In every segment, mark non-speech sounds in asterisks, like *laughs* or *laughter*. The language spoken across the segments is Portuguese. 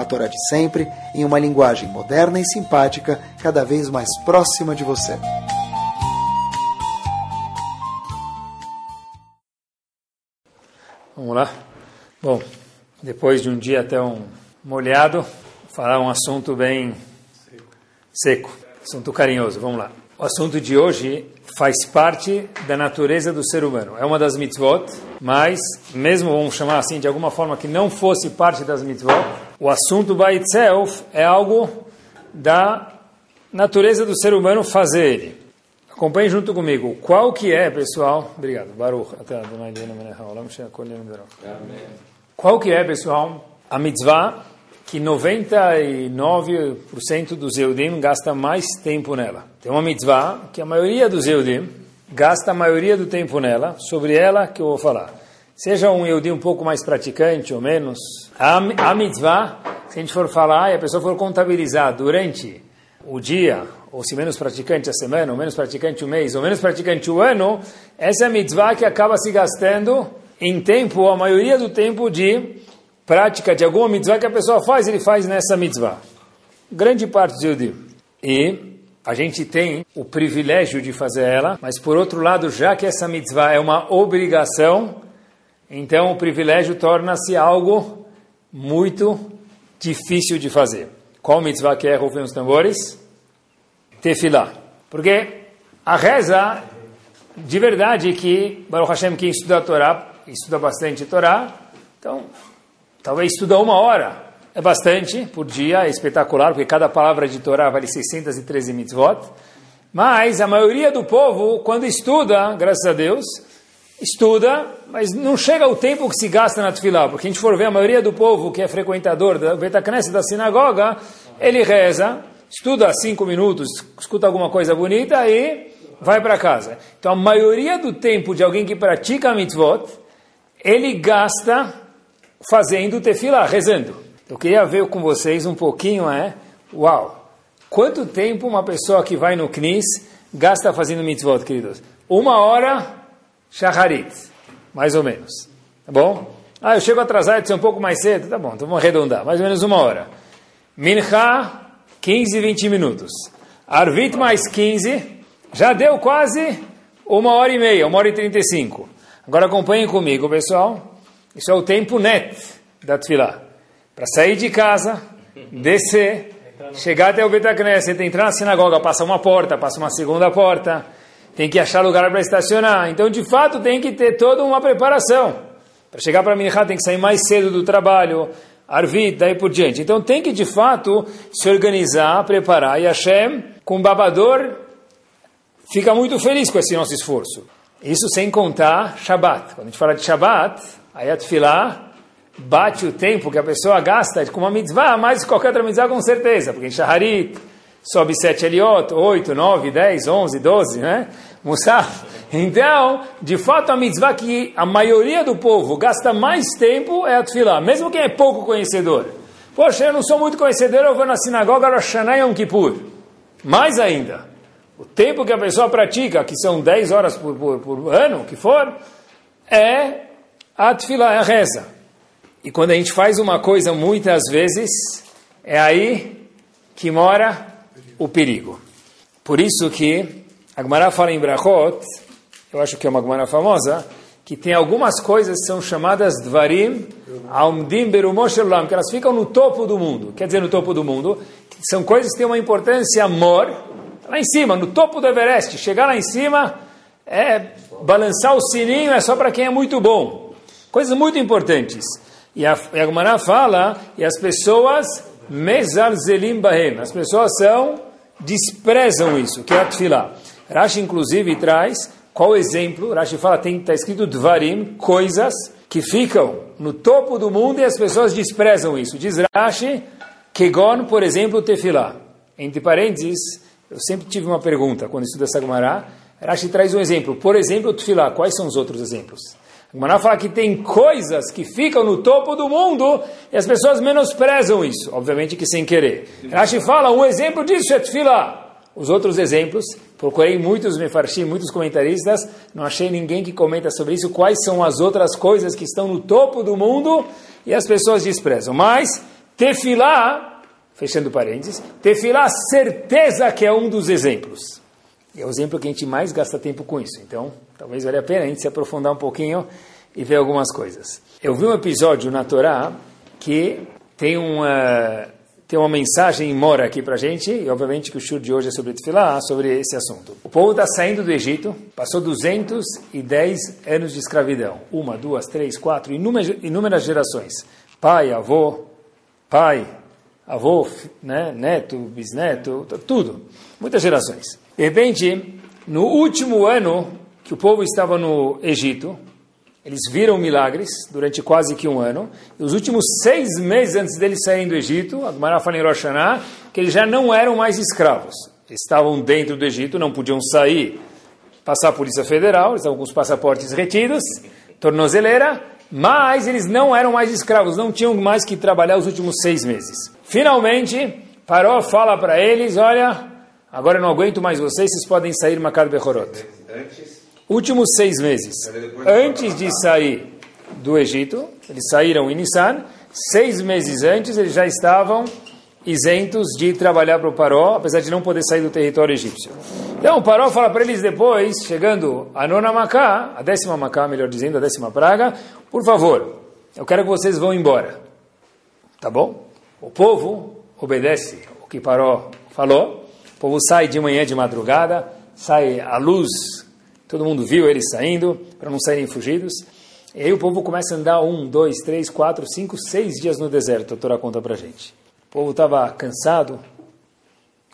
a Torá de sempre, em uma linguagem moderna e simpática, cada vez mais próxima de você. Vamos lá? Bom, depois de um dia tão molhado, falar um assunto bem seco, assunto carinhoso. Vamos lá. O assunto de hoje faz parte da natureza do ser humano. É uma das mitzvot, mas mesmo vamos chamar assim de alguma forma que não fosse parte das mitzvot, o assunto by itself é algo da natureza do ser humano fazer ele. Acompanhe junto comigo. Qual que é, pessoal? Obrigado. Baruch. Qual que é, pessoal, a mitzvah que 99% dos Eudim gasta mais tempo nela. Tem uma mitzvah que a maioria dos Eudim gasta a maioria do tempo nela, sobre ela que eu vou falar. Seja um Eudim um pouco mais praticante ou menos, a, mitzvah, se a gente for falar e a pessoa for contabilizar durante o dia, ou se menos praticante a semana, ou menos praticante o mês, ou menos praticante o ano, essa é a mitzvah que acaba se gastando em tempo, a maioria do tempo de prática de alguma mitzvah que a pessoa faz, ele faz nessa mitzvah. Grande parte do Yudim. E a gente tem o privilégio de fazer ela, mas por outro lado, já que essa mitzvah é uma obrigação, então o privilégio torna-se algo muito difícil de fazer. Qual mitzvah que é, rufem os tambores? Tefilá. Porque a reza, de verdade que, Baruch Hashem, quem estuda a Torá, estuda bastante a Torá, então Talvez estudar uma hora é bastante por dia, é espetacular, porque cada palavra de Torá vale 613 mitzvot. Mas a maioria do povo, quando estuda, graças a Deus, estuda, mas não chega o tempo que se gasta na tefilá, porque a gente for ver a maioria do povo que é frequentador da Betacnessa, da sinagoga, ele reza, estuda cinco minutos, escuta alguma coisa bonita e vai para casa. Então a maioria do tempo de alguém que pratica mitzvot, ele gasta fazendo tefilá, rezando. Eu queria ver com vocês um pouquinho, é, uau, quanto tempo uma pessoa que vai no Knis gasta fazendo mitzvot, queridos? Uma hora, shaharit, mais ou menos, tá bom? Ah, eu chego atrasado, ser um pouco mais cedo, tá bom, então vamos arredondar, mais ou menos uma hora. Mincha, 15, 20 minutos. Arvit mais 15, já deu quase uma hora e meia, uma hora e trinta e cinco. Agora acompanhem comigo, pessoal. Isso é o tempo net da tefilá. Para sair de casa, descer, chegar até o Betacneset, entrar na sinagoga, passa uma porta, passa uma segunda porta, tem que achar lugar para estacionar. Então, de fato, tem que ter toda uma preparação. Para chegar para Minchá tem que sair mais cedo do trabalho, Arvit, daí por diante. Então tem que, de fato, se organizar, preparar. E Hashem, com babador, fica muito feliz com esse nosso esforço. Isso sem contar Shabbat. Quando a gente fala de Shabbat, Aí a tefilá bate o tempo que a pessoa gasta com uma mitzvah, mais que qualquer outra mitzvah com certeza, porque em Shaharit sobe sete eliot, oito, nove, dez, onze, doze, né? Musaf. Então, de fato, a mitzvah que a maioria do povo gasta mais tempo é a tefilá, mesmo quem é pouco conhecedor. Poxa, eu não sou muito conhecedor, eu vou na sinagoga Rosh Hashanah Yom Kippur. Mais ainda, o tempo que a pessoa pratica, que são 10 horas por, por, por ano, que for, é a tefilá é a reza. E quando a gente faz uma coisa muitas vezes, é aí que mora o perigo. Por isso que a Gemara fala em Brachot, eu acho que é uma Gemara famosa, que tem algumas coisas que são chamadas Dvarim Aumdim Berumoshelam, que elas ficam no topo do mundo. Quer dizer, no topo do mundo, são coisas que têm uma importância mor, lá em cima, no topo do Everest. Chegar lá em cima, é balançar o sininho é só para quem é muito bom. Coisas muito importantes. E a, a Gemara fala, e as pessoas, mezalzelim bahem, as pessoas são, desprezam isso, que é a tefilá. Rashi, inclusive, traz qual exemplo, Rashi fala, tem está escrito dvarim, coisas que ficam no topo do mundo e as pessoas desprezam isso. Diz Rashi, Kegon, por exemplo, tefilá. Entre parênteses, eu sempre tive uma pergunta quando estudo essa Gemara. Rashi traz um exemplo. Por exemplo, o Tufilá. Quais são os outros exemplos? A Gemara fala que tem coisas que ficam no topo do mundo e as pessoas menosprezam isso. Obviamente que sem querer. Rashi fala, um exemplo disso é Tufilá. Os outros exemplos, procurei muitos mefarshim, muitos comentaristas, não achei ninguém que comenta sobre isso, quais são as outras coisas que estão no topo do mundo e as pessoas desprezam. Mas, tefilá, fechando parênteses, tefilá, certeza que é um dos exemplos. É o exemplo que a gente mais gasta tempo com isso. Então, talvez valha a pena a gente se aprofundar um pouquinho e ver algumas coisas. Eu vi um episódio na Torá que tem uma tem uma mensagem mora aqui para gente, e obviamente que o show de hoje é sobre Tefilá, sobre esse assunto. O povo está saindo do Egito, passou 210 anos de escravidão. Uma, duas, três, quatro, inúmeras, inúmeras gerações. Pai, avô, pai, avô, né, neto, bisneto, tudo. Muitas gerações. De repente, no último ano que o povo estava no Egito, eles viram milagres durante quase que um ano. E os últimos seis meses antes deles saírem do Egito, a Gemara fala em Rosh Hashanah, que eles já não eram mais escravos. Estavam dentro do Egito, não podiam sair, passar a Polícia Federal, estavam com os passaportes retidos, tornozeleira, mas eles não eram mais escravos, não tinham mais que trabalhar os últimos seis meses. Finalmente, Paró fala para eles, olha, agora eu não aguento mais vocês, vocês podem sair Makar Bechorot. Antes últimos seis meses, antes de sair do Egito, eles saíram em Nissan, seis meses antes eles já estavam isentos de trabalhar para o Paró, apesar de não poder sair do território egípcio. Então o Paró fala para eles depois, chegando a nona Macá, a décima Macá, melhor dizendo, a décima praga, por favor, eu quero que vocês vão embora. Tá bom? O povo obedece o que Paró falou, o povo sai de manhã de madrugada, sai à luz Todo mundo viu eles saindo, para não saírem fugidos. E aí o povo começa a andar um, dois, três, quatro, cinco, seis dias no deserto. A Torá conta para gente. O povo estava cansado,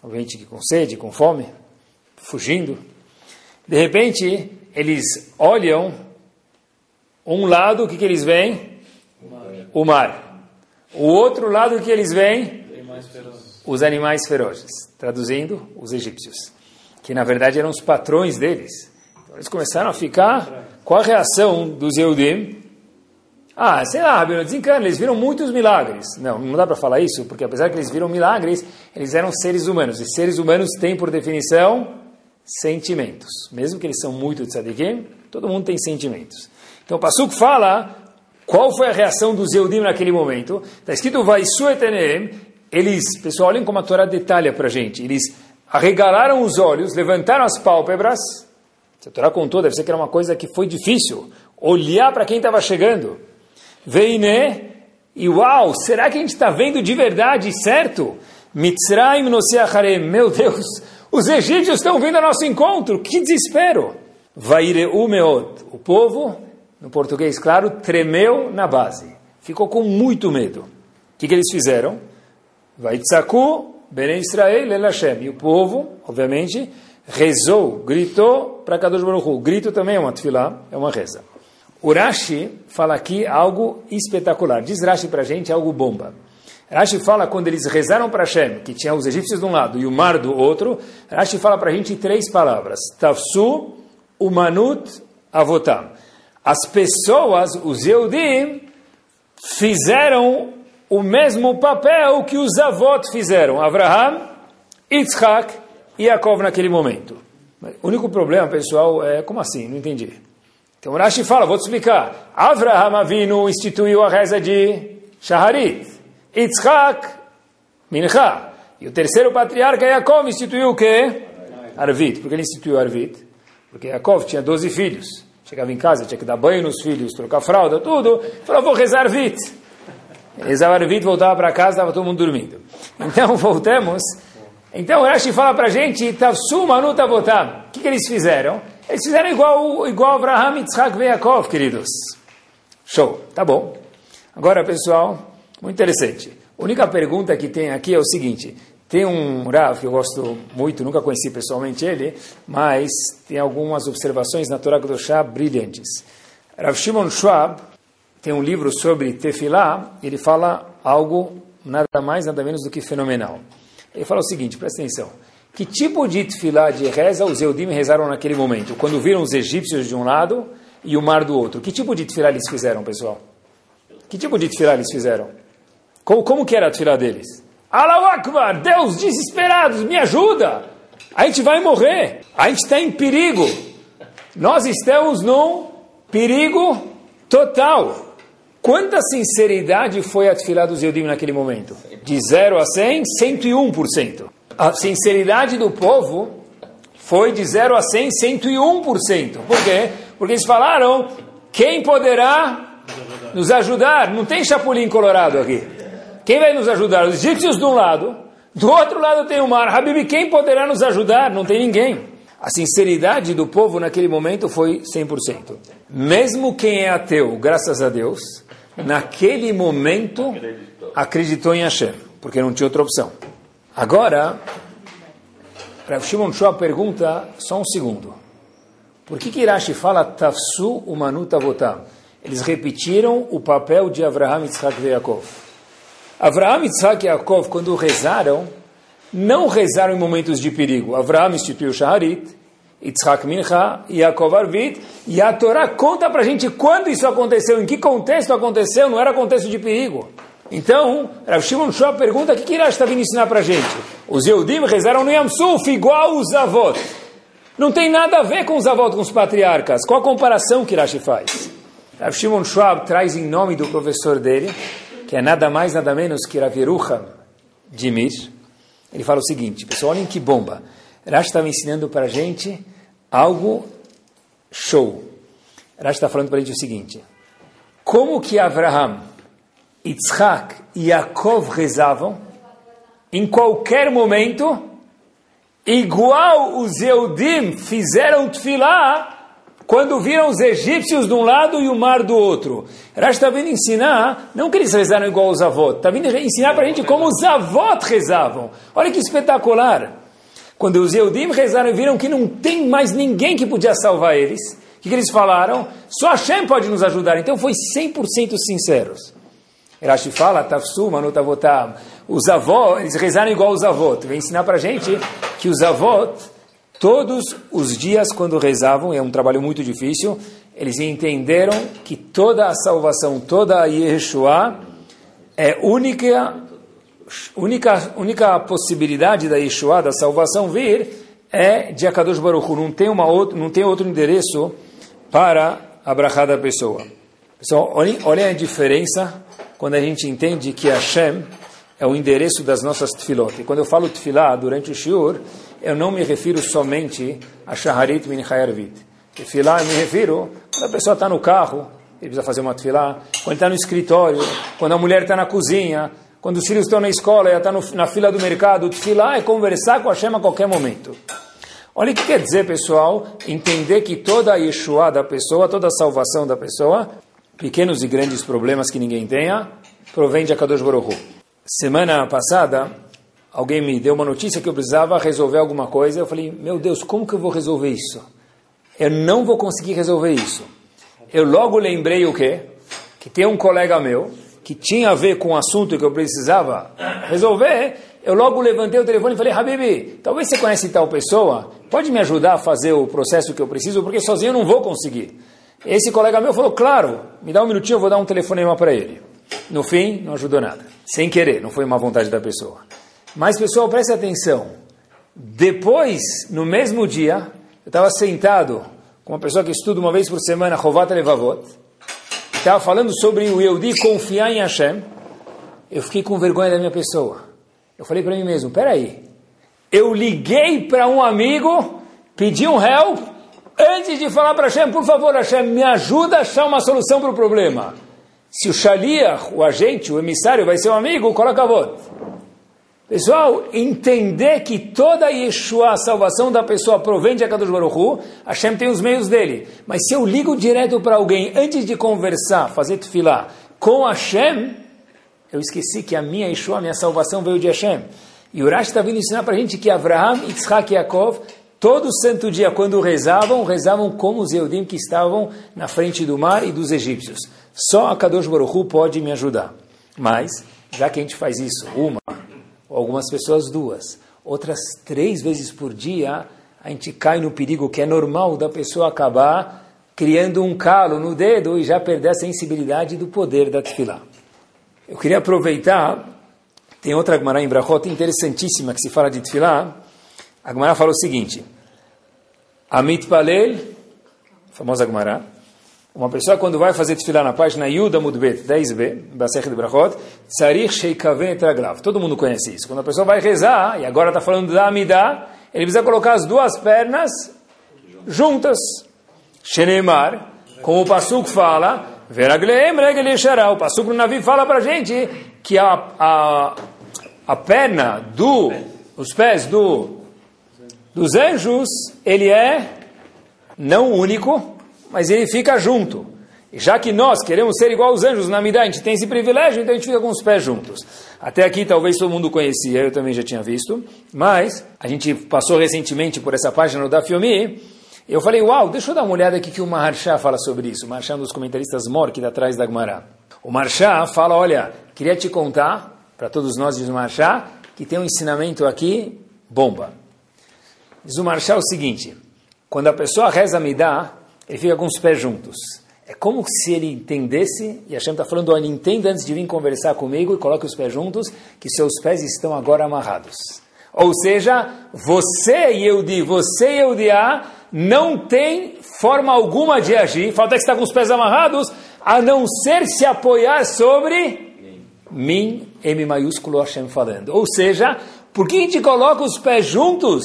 obviamente com sede, com fome, fugindo. De repente, eles olham um lado, o que, que eles veem? O mar. o outro lado, o que eles veem? Os animais ferozes. Traduzindo, os egípcios. Que na verdade eram os patrões deles. Eles começaram a ficar. Qual a reação dos Eudim? Ah, sei lá, desencana, eles viram muitos milagres. Não, não dá para falar isso, porque apesar que eles viram milagres, eles eram seres humanos. E seres humanos têm, por definição, sentimentos. Mesmo que eles são muito tzadikim, todo mundo tem sentimentos. Então o Pasuk fala qual foi a reação dos Eudim naquele momento. Está escrito, vai suetenem, eles, pessoal, olhem como a Torá detalha para gente. Eles arregalaram os olhos, levantaram as pálpebras, se a Torá contou, deve ser que era uma coisa que foi difícil. Olhar para quem estava chegando. Veine, e uau, será que a gente está vendo de verdade, certo? Mitzrayim Noseacharem, meu Deus, os egípcios estão vindo ao nosso encontro, que desespero. Vaireu meot, o povo, no português claro, tremeu na base, ficou com muito medo. O que, que eles fizeram? Vaitzaku, Ben Israel, El Hashem, e o povo, obviamente, rezou, gritou para Kadosh Baruch Hu. Grito também é uma tefilá, é uma reza. O Rashi fala aqui algo espetacular. Diz Rashi para a gente algo bomba. Rashi fala quando eles rezaram para Hashem, que tinha os egípcios de um lado e o mar do outro, Rashi fala para a gente três palavras. Tafsu, Umanut, Avotam. As pessoas, os Yehudim, fizeram o mesmo papel que os avós fizeram. Abraham, Yitzhak Yaakov naquele momento. O único problema, pessoal, é como assim? Não entendi. Então Rashi fala, vou te explicar. Avraham Avinu instituiu a reza de Shaharit. Yitzhak, Mincha. E o terceiro patriarca, Yaakov, instituiu o quê? Arvit. Por que ele instituiu Arvit? Porque Yaakov tinha 12 filhos. Chegava em casa, tinha que dar banho nos filhos, trocar fralda, tudo. Falou, vou rezar Arvit. Rezava Arvit, voltava para casa, estava todo mundo dormindo. Então, *laughs* voltamos então Rashi fala para a gente, Tavsuma no Tavotam. O que, que eles fizeram? Eles fizeram igual, igual Abraham, Yitzhak e queridos. Show, tá bom. Agora, pessoal, muito interessante. A única pergunta que tem aqui é o seguinte. Tem um Rav que eu gosto muito, nunca conheci pessoalmente ele, mas tem algumas observações na Torá Kedoshá brilhantes. Rav Shimon Schwab tem um livro sobre Tefilá, ele fala algo nada mais, nada menos do que fenomenal. Ele fala o seguinte, presta atenção. Que tipo de tefilá de reza os Eudim rezaram naquele momento? Quando viram os egípcios de um lado e o mar do outro. Que tipo de tefilá eles fizeram, pessoal? Que tipo de tefilá eles fizeram? Como, como que era a tefilá deles? Allahu Akbar, Deus, desesperados, me ajuda! A gente vai morrer, a gente está em perigo. Nós estamos num perigo total. Quanta sinceridade foi a tefilá dos Eudim naquele momento? De 0 a 100, 101% a sinceridade do povo foi de 0 a 100, 101%. Por quê? Porque eles falaram, quem poderá nos ajudar? Não tem chapulim colorado aqui. Quem vai nos ajudar? Os egípcios de um lado, do outro lado tem o mar. Habib, quem poderá nos ajudar? Não tem ninguém. A sinceridade do povo naquele momento foi 100%. Mesmo quem é ateu, graças a Deus, naquele momento acreditou em Hashem, porque não tinha outra opção. Agora, Rav Shimon Shua pergunta, só um segundo. Por que, que Irashi fala Tafsu Umanu Tavotam? Eles repetiram o papel de Avraham, Yitzhak e Yaakov. Avraham, Yitzhak e Yaakov, quando rezaram, não rezaram em momentos de perigo. Avraham instituiu Shaharit, Yitzhak Mincha, Yaakov Arvit, e a Torá conta para a gente quando isso aconteceu, em que contexto aconteceu, não era contexto de perigo. Então, Rav Shimon Shua pergunta o que, que Rashi está vindo ensinar para a gente. Os Yehudim rezaram no Yam Suf igual os avós. Não tem nada a ver com os avós, com os patriarcas. Qual a comparação que Rashi faz? Rav Shimon Schwab traz em nome do professor dele, que é nada mais, nada menos que Rav Yerucham Dimir. Ele fala o seguinte, pessoal, olhem que bomba. Rashi estava ensinando para a gente algo show. Rashi está falando para a gente o seguinte. Como que Abraham Yitzhak e Yaakov rezavam, em qualquer momento, igual os Eudim fizeram tefilá quando viram os egípcios de um lado e o mar do outro. Rashi está vindo ensinar, não que eles rezaram igual os avós, está vindo ensinar para a gente como os avós rezavam. Olha que espetacular. Quando os Eudim rezaram e viram que não tem mais ninguém que podia salvar eles, o que, que eles falaram? Só Hashem pode nos ajudar. Então foi 100% sinceros. Rashi fala, Tafsu, Manutavotam. Os avós, eles rezaram igual os avós. Vem ensinar para gente que os avós, todos os dias quando rezavam, é um trabalho muito difícil, eles entenderam que toda a salvação, toda a Yeshua, é única, única, única possibilidade da Yeshua, da salvação vir, é de Akadosh Baruch Hu. Não tem, uma outro, não tem outro endereço para a da pessoa. Pessoal, olhem, olhem a diferença quando a gente entende que Hashem é o endereço das nossas tefilot. E quando eu falo tefilá durante o shiur, eu não me refiro somente a Shaharit Min Chayarvit. Tefilá, eu me refiro quando a pessoa está no carro, ele precisa fazer uma tefilá, quando está no escritório, quando a mulher está na cozinha, quando os filhos estão na escola e está na fila do mercado. Tefilá é conversar com Hashem a qualquer momento. Olha o que quer dizer, pessoal, entender que toda a Yeshua da pessoa, toda a salvação da pessoa, pequenos e grandes problemas que ninguém tenha, provém de Akadosh Baruch Semana passada, alguém me deu uma notícia que eu precisava resolver alguma coisa. Eu falei, meu Deus, como que eu vou resolver isso? Eu não vou conseguir resolver isso. Eu logo lembrei o quê? Que tem um colega meu que tinha a ver com o assunto que eu precisava resolver. Eu logo levantei o telefone e falei, Habibi, talvez você conhece tal pessoa, pode me ajudar a fazer o processo que eu preciso, porque sozinho eu não vou conseguir. Esse colega meu falou, claro, me dá um minutinho, eu vou dar um telefonema para ele. No fim, não ajudou nada. Sem querer, não foi uma vontade da pessoa. Mas, pessoal, preste atenção. Depois, no mesmo dia, eu estava sentado com uma pessoa que estuda uma vez por semana, Rovat Levavot, estava falando sobre o Yehudi confiar em Hashem. Eu fiquei com vergonha da minha pessoa. Eu falei para mim mesmo, peraí, eu liguei para um amigo, pedi um help, Antes de falar para Hashem, por favor, Hashem, me ajuda a achar uma solução para o problema. Se o Shaliach, o agente, o emissário, vai ser um amigo, coloca a voz. Pessoal, entender que toda Yeshua, a salvação da pessoa, provém de Akadosh Baruch Hu, Hashem tem os meios dele. Mas se eu ligo direto para alguém, antes de conversar, fazer tefilá, com Hashem, eu esqueci que a minha Yeshua, a minha salvação veio de Hashem. E o Rashi está vindo ensinar para a gente que Abraham, Yitzhak e Yaakov Todo santo dia, quando rezavam, rezavam como os Eudim que estavam na frente do mar e dos egípcios. Só a Kadosh Baruch Hu pode me ajudar. Mas, já que a gente faz isso uma, algumas pessoas duas. Outras três vezes por dia, a gente cai no perigo que é normal da pessoa acabar criando um calo no dedo e já perder a sensibilidade do poder da tefilá. Eu queria aproveitar, tem outra Gemara em Brachot interessantíssima que se fala de tefilá. A Gemara fala o seguinte, Amit Palel, famosa Gemara, uma pessoa quando vai fazer tefilá na página Yuda Mudbet 10b, Basech de Brachot, Tzarich Sheikaven Tragrav. Todo mundo conhece isso. Quando a pessoa vai rezar, e agora está falando da Amidah, ele precisa colocar as duas pernas juntas. Shenemar, como o Pasuk fala, Veragleem Regel. O Pasuk no Navi fala para a gente que a, a, a perna do, os pés do, dos anjos, ele é não único, mas ele fica junto. E já que nós queremos ser igual aos anjos na Midah, a gente tem esse privilégio, então a gente fica com os pés juntos. Até aqui talvez todo mundo conhecia, eu também já tinha visto, mas a gente passou recentemente por essa página do Dafyomi, eu falei, uau, deixa eu dar uma olhada aqui que o Maharsha fala sobre isso. O Maharsha é um dos comentaristas mor que está atrás da Gemara. O Maharsha fala, olha, queria te contar, para todos nós, diz o Maharsha, que tem um ensinamento aqui, bomba. Diz o Maharsha o seguinte, quando a pessoa reza Midah, ele fica com os pés juntos. É como se ele entendesse, e Hashem está falando, olha, entenda antes de vir conversar comigo e coloque os pés juntos, que seus pés estão agora amarrados. Ou seja, você e eu de você e eu de A não tem forma alguma de agir, falta que está com os pés amarrados, a não ser se apoiar sobre mim, M maiúsculo Hashem falando. Ou seja, por que a gente coloca os pés juntos?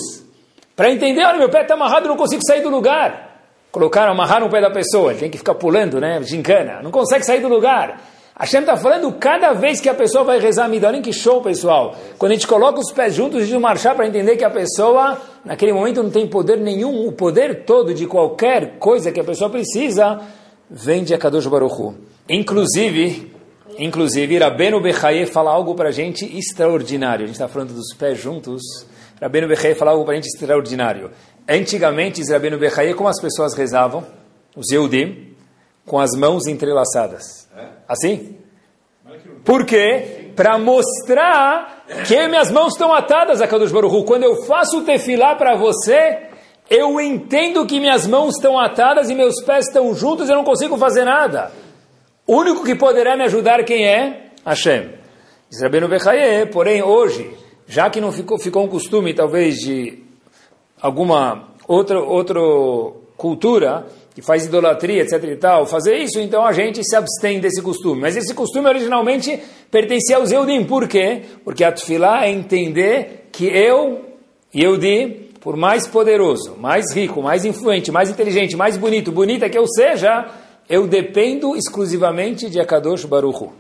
Para entender, olha, meu pé está amarrado, não consigo sair do lugar. Colocaram, amarraram o pé da pessoa, ele tem que ficar pulando, né? Gincana, não consegue sair do lugar. A Hashem está falando cada vez que a pessoa vai rezar a Olhem que show, pessoal. Quando a gente coloca os pés juntos de marchar para entender que a pessoa, naquele momento, não tem poder nenhum. O poder todo de qualquer coisa que a pessoa precisa vem de Akadosh Baruch Hu. Inclusive, inclusive, Rabbeinu Bechaye fala algo para a gente extraordinário. A gente está falando dos pés juntos. Rabbeinu Bechaye fala algo para a gente extraordinário. Antigamente, Rabbeinu Bechaye, como as pessoas rezavam? Os Yehudim, com as mãos entrelaçadas. Assim? Por quê? Para mostrar que minhas mãos estão atadas a Kadosh Baruch Quando eu faço o tefilá para você, eu entendo que minhas mãos estão atadas e meus pés estão juntos e eu não consigo fazer nada. O único que poderá me ajudar quem é? Hashem. Diz Rabbeinu Bechaye, porém hoje, já que não ficou, ficou um costume talvez de alguma outra, outra cultura que faz idolatria, etc e tal, fazer isso, então a gente se abstém desse costume. Mas esse costume originalmente pertencia aos Eudim. Por quê? Porque a é entender que eu, Eudi, por mais poderoso, mais rico, mais influente, mais inteligente, mais bonito, bonita que eu seja, eu dependo exclusivamente de Akadosh Baruch Hu.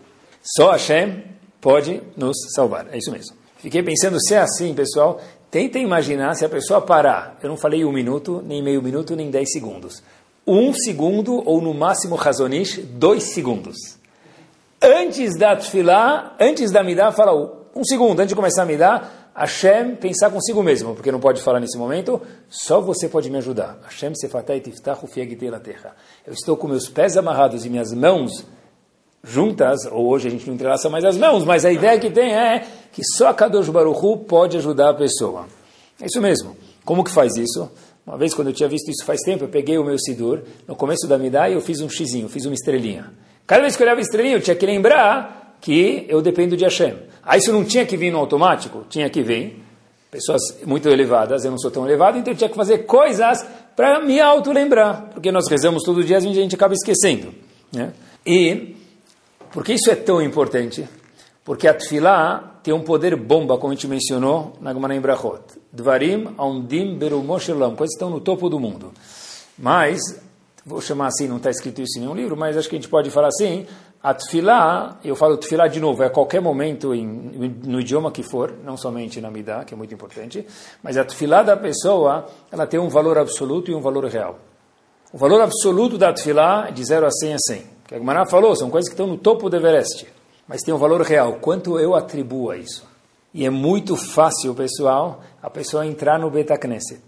Só Hashem pode nos salvar. É isso mesmo. Fiquei pensando, se é assim, pessoal, Tenta imaginar se a pessoa parar. Eu não falei um minuto, nem meio minuto, nem dez segundos. Um segundo, ou no máximo, razonish, dois segundos. Antes da tefilá, antes da midá, fala um segundo, antes de começar a midá, Hashem pensar consigo mesmo, porque não pode falar nesse momento, só você pode me ajudar. Hashem sefatai tiftachu fiagitei la terra. Eu estou com meus pés amarrados e minhas mãos juntas, ou hoje a gente não entrelaça mais as mãos, mas a ideia que tem é que só a Kadosh Baruchu pode ajudar a pessoa. É isso mesmo. Como que faz isso? Uma vez, quando eu tinha visto isso faz tempo, eu peguei o meu Sidur, no começo da Midah, e eu fiz um xizinho, fiz uma estrelinha. Cada vez que eu olhava a estrelinha, eu tinha que lembrar que eu dependo de Hashem. Aí isso não tinha que vir no automático, tinha que vir. Pessoas muito elevadas, eu não sou tão elevado, então eu tinha que fazer coisas para me auto-lembrar, porque nós rezamos todo dia, a gente acaba esquecendo. Né? E por que isso é tão importante? Porque a tefilá tem um poder bomba, como a gente mencionou na Gemara em Brachot. Dvarim aundim berumoshelam, coisas que estão no topo do mundo. Mas, vou chamar assim, não está escrito isso em nenhum livro, mas acho que a gente pode falar assim, a tefilá, eu falo tefilá de novo, é a qualquer momento, em, no idioma que for, não somente na Midah, que é muito importante, mas a tefilá da pessoa, ela tem um valor absoluto e um valor real. O valor absoluto da tefilá é de 0 a 100 a 100 que a Gemara falou, são coisas que estão no topo do Everest, mas tem um valor real. Quanto eu atribuo a isso? E é muito fácil, pessoal, a pessoa entrar no Beta Knesset,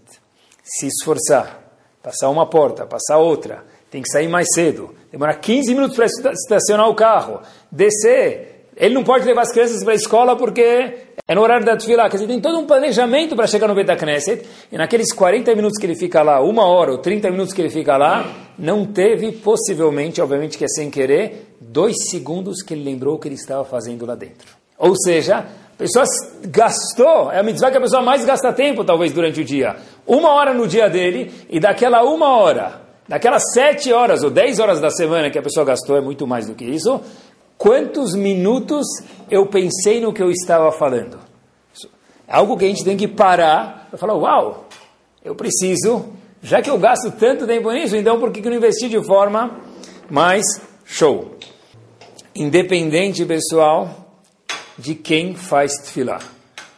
se esforçar, passar uma porta, passar outra, tem que sair mais cedo, demora 15 minutos para estacionar o carro, descer, Ele não pode levar as crianças para a escola porque é no horário da Tfilah. Quer dizer, tem todo um planejamento para chegar no Beit Knesset. E naqueles 40 minutos que ele fica lá, uma hora ou 30 minutos que ele fica lá, não teve, possivelmente, obviamente que é sem querer, dois segundos que ele lembrou o que ele estava fazendo lá dentro. Ou seja, a pessoa gastou, é a mitzvah que a pessoa mais gasta tempo, talvez, durante o dia. Uma hora no dia dele, e daquela uma hora, daquelas sete horas ou dez horas da semana que a pessoa gastou, é muito mais do que isso, quantos minutos eu pensei no que eu estava falando. Algo que a gente tem que parar e falar, uau, eu preciso, já que eu gasto tanto tempo nisso, então por que, não investir de forma mais show? Independente, pessoal, de quem faz tefilá.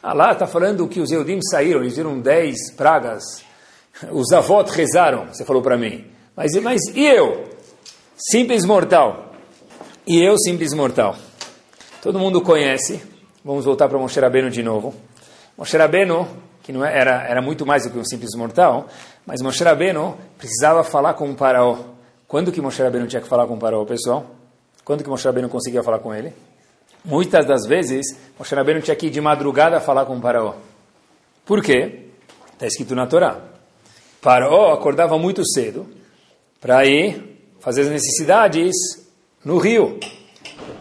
Ah lá está falando que os Eudim saíram, eles viram dez pragas, os avós rezaram, você falou para mim. Mas, mas e eu? Simples mortal e eu, simples mortal. Todo mundo conhece, vamos voltar para Moshe Rabbeinu de novo. Moshe Rabbeinu, que não é, era, era muito mais do que um simples mortal, mas Moshe Rabbeinu precisava falar com o faraó. Quando que Moshe Rabbeinu tinha que falar com o faraó, pessoal? Quando que Moshe Rabbeinu conseguia falar com ele? Muitas das vezes, Moshe Rabbeinu tinha que ir de madrugada falar com o faraó. Por quê? Está escrito na Torá. Faraó acordava muito cedo para ir fazer as necessidades no rio,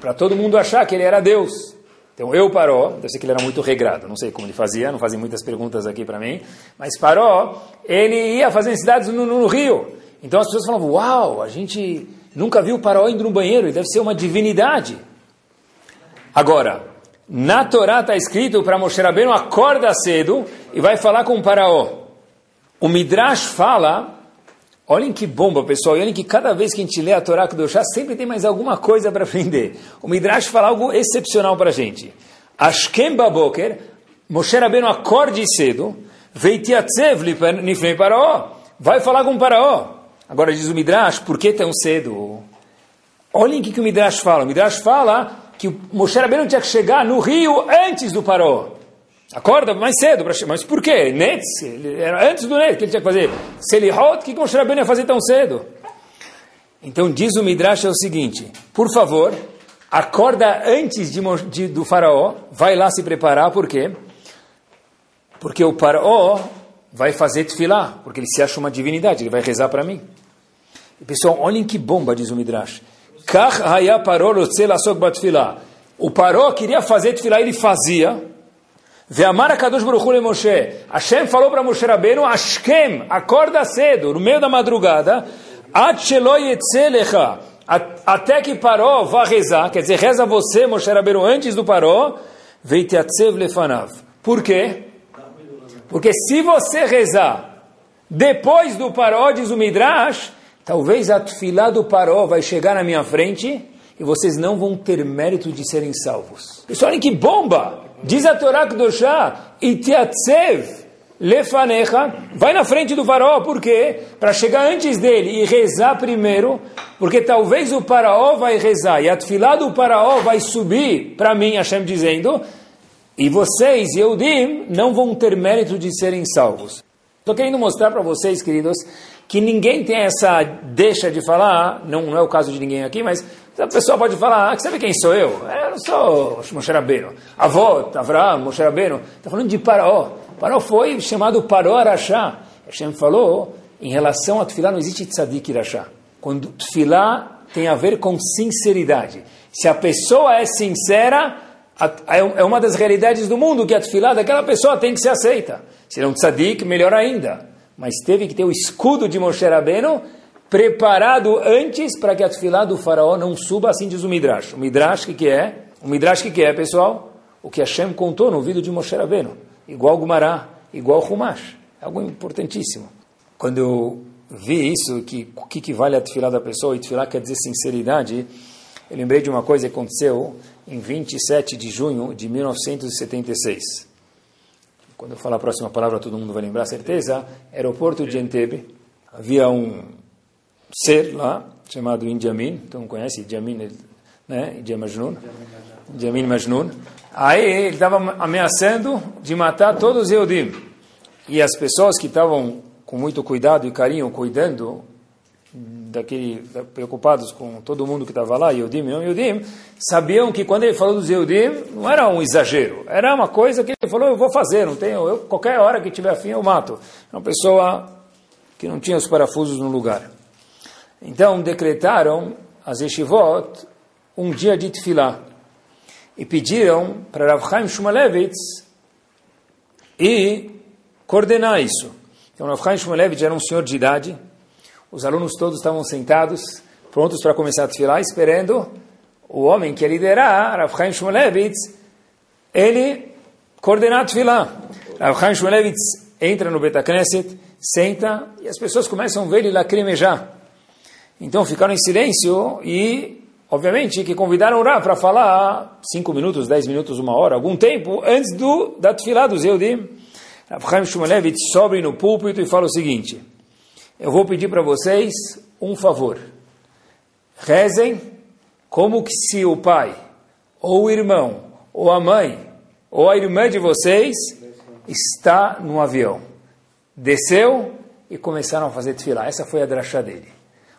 para todo mundo achar que ele era Deus. Então eu Paró, deve ser que ele era muito regrado, não sei como ele fazia, não fazia muitas perguntas aqui para mim, mas Paró, ele ia fazer necessidades no, no, no, rio. Então as pessoas falavam, uau, a gente nunca viu Paró indo no banheiro, ele deve ser uma divindade. Agora, na Torá está escrito para Moshe Rabbeinu, acorda cedo e vai falar com o Paraó. O Midrash fala Olhem que bomba, pessoal. E olhem que cada vez que a gente lê a Torá Kedoshá, sempre tem mais alguma coisa para aprender. O Midrash fala algo excepcional para a gente. Ashkem Baboker, Moshe Rabbeinu acorde cedo, Veitiatzev Nifnei Paraó, vai falar com Paraó. Agora diz o Midrash, por que tão cedo? Olhem o que, que o Midrash fala. O Midrash fala que o Moshe Rabbeinu tinha que chegar no rio antes do Paraó. Acorda mais cedo, pra... mas por quê? Netz, era antes do Netz, que ele tinha que fazer Selihot, o que o Moshe ia fazer tão cedo? Então diz o Midrash é o seguinte, por favor, acorda antes de, de, do faraó, vai lá se preparar, por quê? Porque o faraó vai fazer tefilá, porque ele se acha uma divindade, ele vai rezar para mim. E pessoal, olhem que bomba, diz o Midrash. O paró queria fazer tefilá, ele fazia, Ve'amar HaKadosh Baruch Hu Moshe. Hashem falou para Moshe Rabbeinu, Ashkem, acorda cedo, no meio da madrugada, até que Paró vá rezar, quer dizer, reza você, Moshe Rabbeinu, antes do Paró, Veitiatzev lefanav. Por quê? Porque se você rezar depois do Paró, diz o Midrash, talvez a tefilá do Paró vai chegar na minha frente e vocês não vão ter mérito de serem salvos. Pessoal, olhem que bomba! Diz a Torá Kedoshá, Itiatsev lefanecha, vai na frente do faraó, por quê? Para chegar antes dele e rezar primeiro, porque talvez o faraó vai rezar, e a tefilá do faraó vai subir para mim, Hashem dizendo, e vocês, Yehudim, não vão ter mérito de serem salvos. Estou querendo mostrar para vocês, queridos, que ninguém tem essa deixa de falar, não, não é o caso de ninguém aqui, mas a pessoa pode falar, ah, sabe quem sou eu? Eu não sou Moshe Rabbeinu. Avó, Avraham, Moshe Rabbeinu. Está falando de Paraó. Paraó foi chamado Paraó Arashá. Hashem falou, em relação a Tfilá não existe tzadik Irashá. Quando Tfilá tem a ver com sinceridade. Se a pessoa é sincera, é, é uma das realidades do mundo que a Tfilá daquela pessoa tem que ser aceita. Se não tzadik, melhor ainda. Mas teve que ter o escudo de Moshe Rabbeinu preparado antes para que a tefilá do faraó não suba, assim diz o Midrash. O Midrash o que, que é? O Midrash o que, que é, pessoal? O que Hashem contou no vídeo de Moshe Rabbeinu. Igual Gumará, igual Humash. É algo importantíssimo. Quando eu vi isso, que o que, que vale a tefilá da pessoa, e tefilá quer dizer sinceridade, eu lembrei de uma coisa que aconteceu em 27 de junho de 1976. Quando eu falar a próxima palavra, todo mundo vai lembrar, certeza. Aeroporto de Entebbe. Havia um ser lá, chamado Injamin, então conhece Injamin, né? India Majnun. Injamin Majnun. Aí ele estava ameaçando de matar todos os Eudim. E as pessoas que estavam com muito cuidado e carinho cuidando daquele, preocupados com todo mundo que estava lá, Yehudim e não Yehudim, sabiam que quando ele falou dos Yehudim, não era um exagero, era uma coisa que ele falou, eu vou fazer, não tenho, eu, qualquer hora que tiver afim eu mato. Uma pessoa que não tinha os parafusos no lugar. Então decretaram as yeshivot um dia de tefilá e pediram para Rav Chaim Shumalevitz e coordenar isso. Então Rav Chaim Shumalevitz era um senhor de idade, os alunos todos estavam sentados, prontos para começar a desfilar, esperando o homem que ia liderar, Rav Chaim Shmulevitz, ele coordenar a desfilar. Rav Chaim Shmulevitz entra no Betacneset, senta, e as pessoas começam a ver ele lacrimejar. Então ficaram em silêncio e, obviamente, que convidaram o Rav para falar cinco minutos, dez minutos, uma hora, algum tempo, antes do, da desfilada do Zeudim. Rav Chaim Shmulevitz sobe no púlpito e fala o seguinte eu vou pedir para vocês um favor. Rezem como que se o pai, ou o irmão, ou a mãe, ou a irmã de vocês está no avião. Desceu e começaram a fazer tefilá. Essa foi a drachá dele.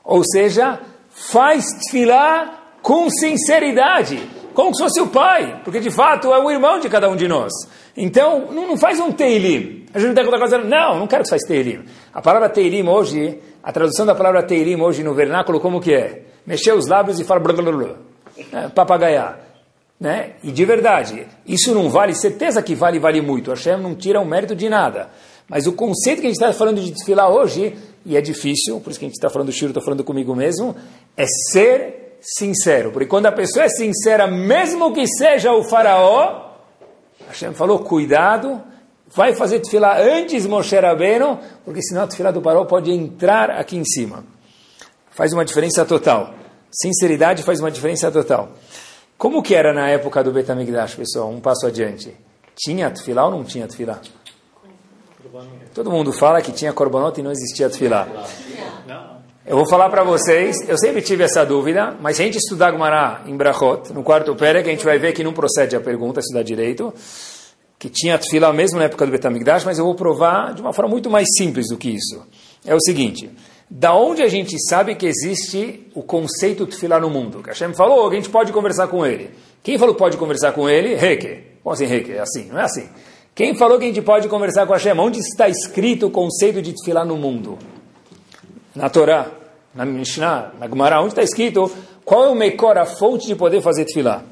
Ou seja, faz tefilá com sinceridade, como se fosse o pai, porque de fato é o irmão de cada um de nós. Então, não, faz um teilim. A gente não está não, não quero que você faça teilim. A palavra teilim hoje, a tradução da palavra teilim hoje no vernáculo, como que é? Mexer os lábios e falar blá, blá, blá, é, papagaiar. Né? E de verdade, isso não vale, certeza que vale, vale muito. Hashem não tira o mérito de nada. Mas o conceito que a gente está falando de desfilar hoje, e é difícil, por isso que a gente está falando do Shiro, estou falando comigo mesmo, é ser sincero. Porque quando a pessoa é sincera, mesmo que seja o faraó, Hashem falou, cuidado, vai fazer tefilá antes Moshe Rabbeinu, porque senão a tefilá do Paró pode entrar aqui em cima. Faz uma diferença total. Sinceridade faz uma diferença total. Como que era na época do Betamigdash, pessoal? Um passo adiante. Tinha tefilá ou não tinha tefilá? Todo mundo fala que tinha korbanot e não existia tefilá. Eu vou falar para vocês, eu sempre tive essa dúvida, mas se a gente estudar Gumará em Brachot, no quarto Perek, a gente vai ver que não procede a pergunta, estudar direito, que tinha tefilá mesmo na época do Betamigdash, mas eu vou provar de uma forma muito mais simples do que isso. É o seguinte, da onde a gente sabe que existe o conceito tefilá no mundo? Que Hashem falou que a gente pode conversar com ele. Quem falou que pode conversar com ele? Reke. Como assim Reke? É assim, não é assim. Quem falou que a gente pode conversar com Hashem? Onde está escrito o conceito de tefilá no mundo? Na Torá, na Mishnah, na Gemara, onde está escrito qual é o Mekor, a fonte de poder fazer tefilá.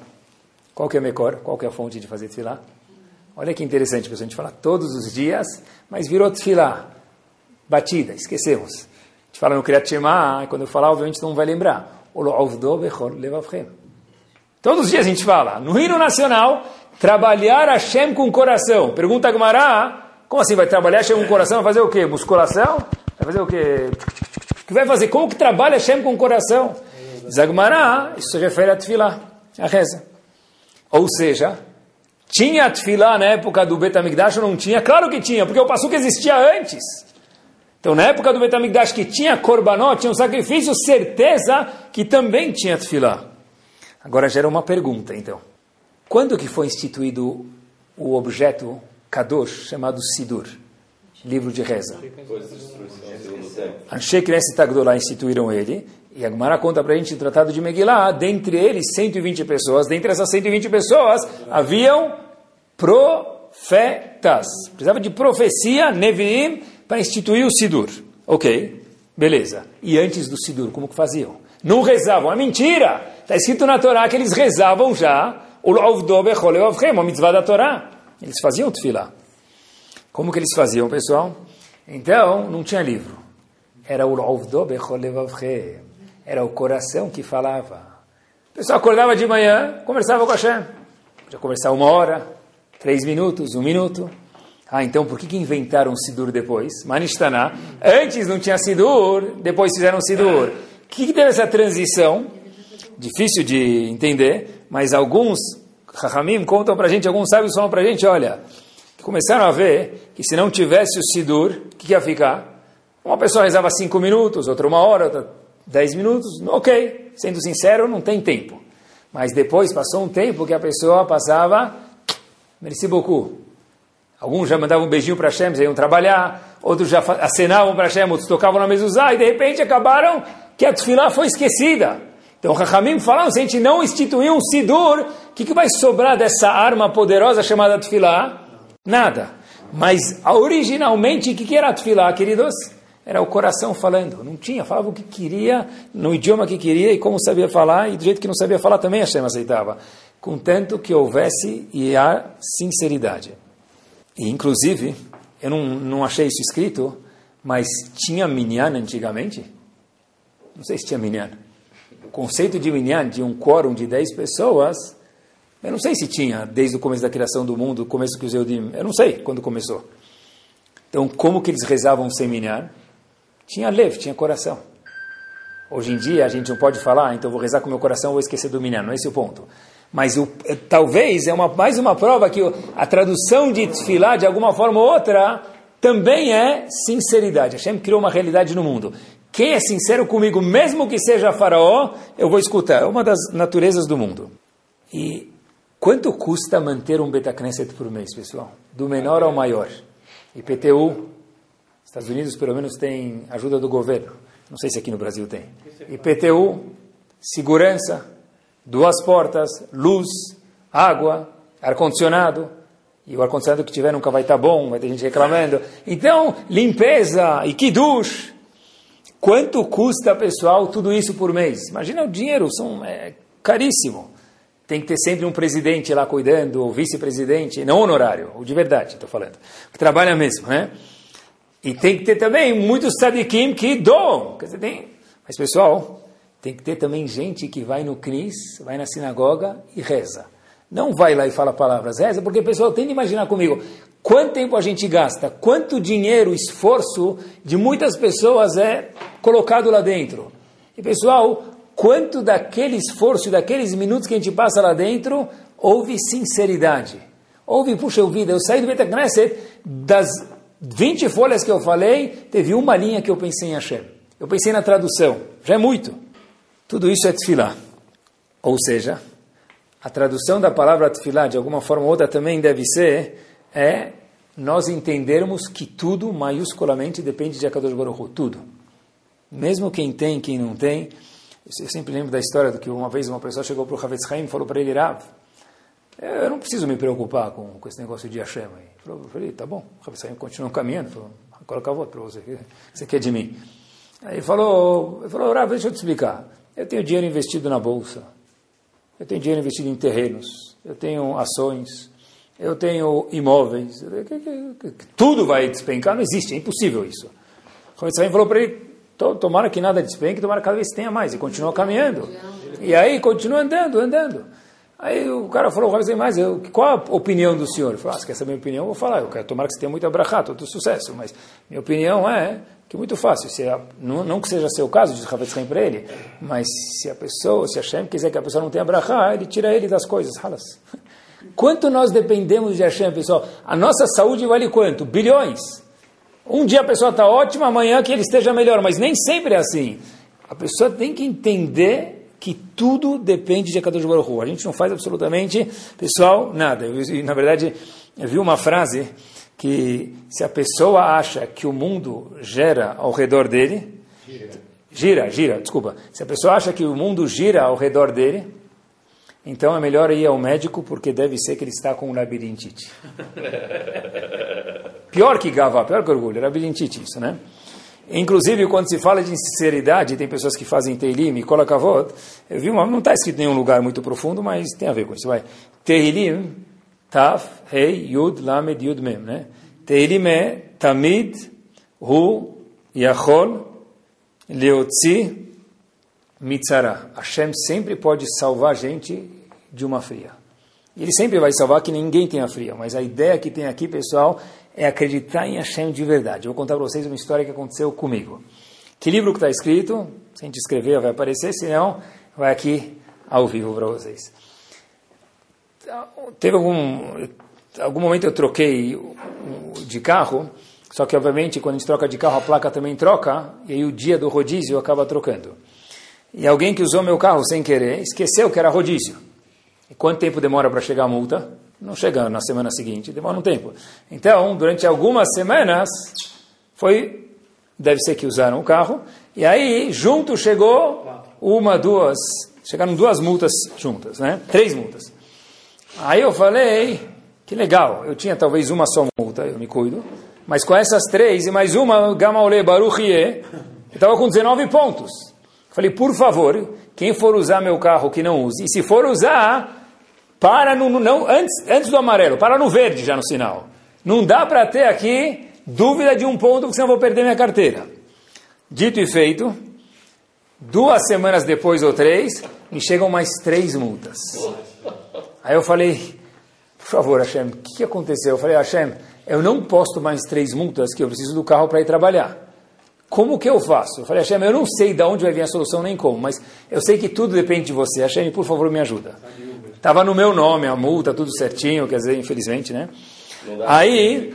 Qual que é o Mekor? Qual que é a fonte de fazer tefilá? Olha que interessante, pessoal, a gente fala todos os dias, mas virou tefilá, batida, esquecemos. A gente fala no Kriyat Shema, quando eu falar, obviamente não vai lembrar. Todos os dias a gente fala, no hino nacional, trabalhar Hashem com coração. Pergunta a Gemara, como assim vai trabalhar Hashem com coração? Vai fazer o quê? Musculação? Vai fazer o quê? Que vai fazer? Como que trabalha Hashem com o coração? Zagmará, isso se refere a Tfilá, a reza. Ou seja, tinha Tfilá na época do Betamigdash ou não tinha? Claro que tinha, porque o que existia antes. Então, na época do Betamigdash que tinha Korbanot, tinha um sacrifício, certeza que também tinha Tfilá. Agora gera uma pergunta, então. Quando que foi instituído o objeto Kadosh chamado Sidur? Livro de reza. Anshei Knesset Agdolá instituíram ele, e a conta para a gente o Tratado de Megillah, dentre eles 120 pessoas, dentre essas 120 pessoas haviam profetas. Precisava de profecia, Neviim, para instituir o Sidur. Ok, beleza. E antes do Sidur, como que faziam? Não rezavam, é mentira! Está escrito na Torá que eles rezavam já o a mitzvah da Torá. Eles faziam tefillah. Como que eles faziam, pessoal? Então, não tinha livro. Era o Era o coração que falava. O pessoal acordava de manhã, conversava com a Hashem. Podia conversar uma hora, três minutos, um minuto. Ah, então por que, que inventaram o Sidur depois? Manishtaná. Antes não tinha Sidur, depois fizeram Sidur. O que, que teve essa transição? Difícil de entender, mas alguns Rahamim contam para a gente, alguns sábios falam para a gente, olha, começaram a ver que se não tivesse o Sidur, o que, ia ficar? Uma pessoa rezava cinco minutos, outra uma hora, outra dez minutos, ok. Sendo sincero, não tem tempo. Mas depois passou um tempo que a pessoa passava, merci beaucoup. Alguns já mandavam um beijinho para Hashem, iam trabalhar, outros já acenavam para Hashem, outros tocavam na mezuzá, e de repente acabaram que a tefilá foi esquecida. Então Rahamim falaram, se a gente não instituir um sidur, o que, que vai sobrar dessa arma poderosa chamada tefilá? Nada. Mas originalmente, o que, era a queridos? Era o coração falando. Não tinha, falava o que queria, no idioma que queria e como sabia falar, e do jeito que não sabia falar também Hashem aceitava. Contanto que houvesse e há sinceridade. E, inclusive, eu não, não achei isso escrito, mas tinha minyan antigamente? Não sei se tinha minyan. O conceito de minyan, de um quórum de 10 pessoas, eu não sei se tinha desde o começo da criação do mundo, o começo que os Eudim, eu não sei quando começou. Então, como que eles rezavam sem minyan? Tinha lev, tinha coração. Hoje em dia a gente não pode falar, ah, então vou rezar com meu coração, vou esquecer do minyan, não é esse o ponto. Mas o, eh, talvez é uma, mais uma prova que a tradução de tefilá, de alguma forma ou outra, também é sinceridade. Hashem criou uma realidade no mundo. Quem é sincero comigo, mesmo que seja faraó, eu vou escutar. É uma das naturezas do mundo. E quanto custa manter um Betacneset por mês, pessoal? Do menor ao maior. IPTU, Estados Unidos pelo menos tem ajuda do governo. Não sei se aqui no Brasil tem. IPTU, segurança, duas portas, luz, água, ar-condicionado. E o ar-condicionado que tiver nunca vai estar tá bom, vai ter gente reclamando. Então, limpeza e kiddush. Quanto custa, pessoal, tudo isso por mês? Imagina o dinheiro, são, é caríssimo. Tem que ter sempre um presidente lá cuidando, ou vice-presidente, não honorário, o de verdade, estou falando. Que trabalha mesmo, né? E tem que ter também muitos sadikim que doam. Quer dizer, tem... Mas, pessoal, tem que ter também gente que vai no CNIS, vai na sinagoga e reza. Não vai lá e fala palavras, reza, porque pessoal tem de imaginar comigo, quanto tempo a gente gasta, quanto dinheiro, esforço de muitas pessoas é colocado lá dentro. E pessoal, quanto daquele esforço, daqueles minutos que a gente passa lá dentro, houve sinceridade. Houve, puxa vida, eu saí do Betacneset, das 20 folhas que eu falei, teve uma linha que eu pensei em Hashem. Eu pensei na tradução, já é muito. Tudo isso é tefilá. Ou seja, a tradução da palavra tefilá, de alguma forma ou outra, também deve ser, é nós entendermos que tudo, maiusculamente, depende de Akadosh Baruch Hu, tudo. Mesmo quem tem, quem não tem. Eu sempre lembro da história do que uma vez uma pessoa chegou para o Havetz Haim e falou para ele, Rav, eu não preciso me preocupar com, com esse negócio de Hashem. Eu falei, tá bom, o Havetz Haim continua caminhando, falou, coloca a voto para você, o você quer de mim? Aí ele falou, ele falou Rav, deixa eu te explicar. Eu tenho dinheiro investido na bolsa, eu tenho dinheiro investido em terrenos, eu tenho ações, eu tenho imóveis, tudo vai despencar, não existe, é impossível isso. O Israel falou para ele, tomara que nada despenque, tomara que cada vez tenha mais, e continua caminhando. E aí continua andando, andando. Aí o cara falou, vai dizer mais, eu, qual a opinião do senhor? Ele falou, ah, quer saber minha opinião? Eu vou falar, eu quero tomar que você tenha muito abrahá, todo sucesso, mas minha opinião é que é muito fácil, se a, não, não, que seja seu caso, diz Ravetz para ele, mas se a pessoa, se Hashem quiser que a pessoa não tenha abrahá, ele tira ele das coisas, halas. *laughs* Quanto nós dependemos de Hashem, pessoal? A nossa saúde vale quanto? Bilhões. Um dia a pessoa está ótima, amanhã que ele esteja melhor, mas nem sempre é assim. A pessoa tem que entender que tudo depende de Akadosh Baruch Hu. A gente não faz absolutamente, pessoal, nada. Eu, na verdade, eu vi uma frase que se a pessoa acha que o mundo gera ao redor dele, gira, gira, gira desculpa. Se a pessoa acha que o mundo gira ao redor dele, então é melhor ir ao médico porque deve ser que ele está com labirintite. *laughs* pior que gava, pior que orgulho, labirintite isso, né? Inclusive, quando se fala de sinceridade, tem pessoas que fazem Teilim e Kolakavot. Eu vi uma, não está escrito em nenhum lugar muito profundo, mas tem a ver com isso. Vai. Teilim, Taf, Rei, Yud, Lamed, Yud, Mem. Né? Teilim é Tamid, Hu, Yachol, Leotzi, Mitzara. Hashem sempre pode salvar a gente de uma fria. Ele sempre vai salvar que ninguém tenha fria, mas a ideia que tem aqui, pessoal, é acreditar em Hashem de verdade. Eu vou contar para vocês uma história que aconteceu comigo. Que livro que está escrito? Se a gente escrever vai aparecer, se não, vai aqui ao vivo para vocês. Teve algum, algum momento eu troquei de carro, só que obviamente quando a gente troca de carro a placa também troca, e aí o dia do rodízio acaba trocando. E alguém que usou meu carro sem querer esqueceu que era rodízio. E quanto tempo demora para chegar a multa? Não chega na semana seguinte, demora um tempo. Então, durante algumas semanas, foi, deve ser que usaram o carro, e aí, junto chegou uma, duas, chegaram duas multas juntas, né? Três multas. Aí eu falei, que legal, eu tinha talvez uma só multa, eu me cuido, mas com essas três e mais uma, Gamaole Baruchie, eu estava com 19 pontos. Falei, por favor, quem for usar meu carro que não use, e se for usar, para no, não, antes, antes do amarelo, para no verde já no sinal. Não dá para ter aqui dúvida de um ponto, porque senão eu vou perder minha carteira. Dito e feito, duas semanas depois ou três, me chegam mais três multas. Aí eu falei, por favor, Hashem, o que, que aconteceu? Eu falei, Hashem, eu não posto mais três multas que eu preciso do carro para ir trabalhar. Como que eu faço? Eu falei, Hashem, eu não sei de onde vai vir a solução nem como, mas eu sei que tudo depende de você. Hashem, por favor, me ajuda. Estava no meu nome, a multa, tudo certinho, quer dizer, infelizmente, né? Aí,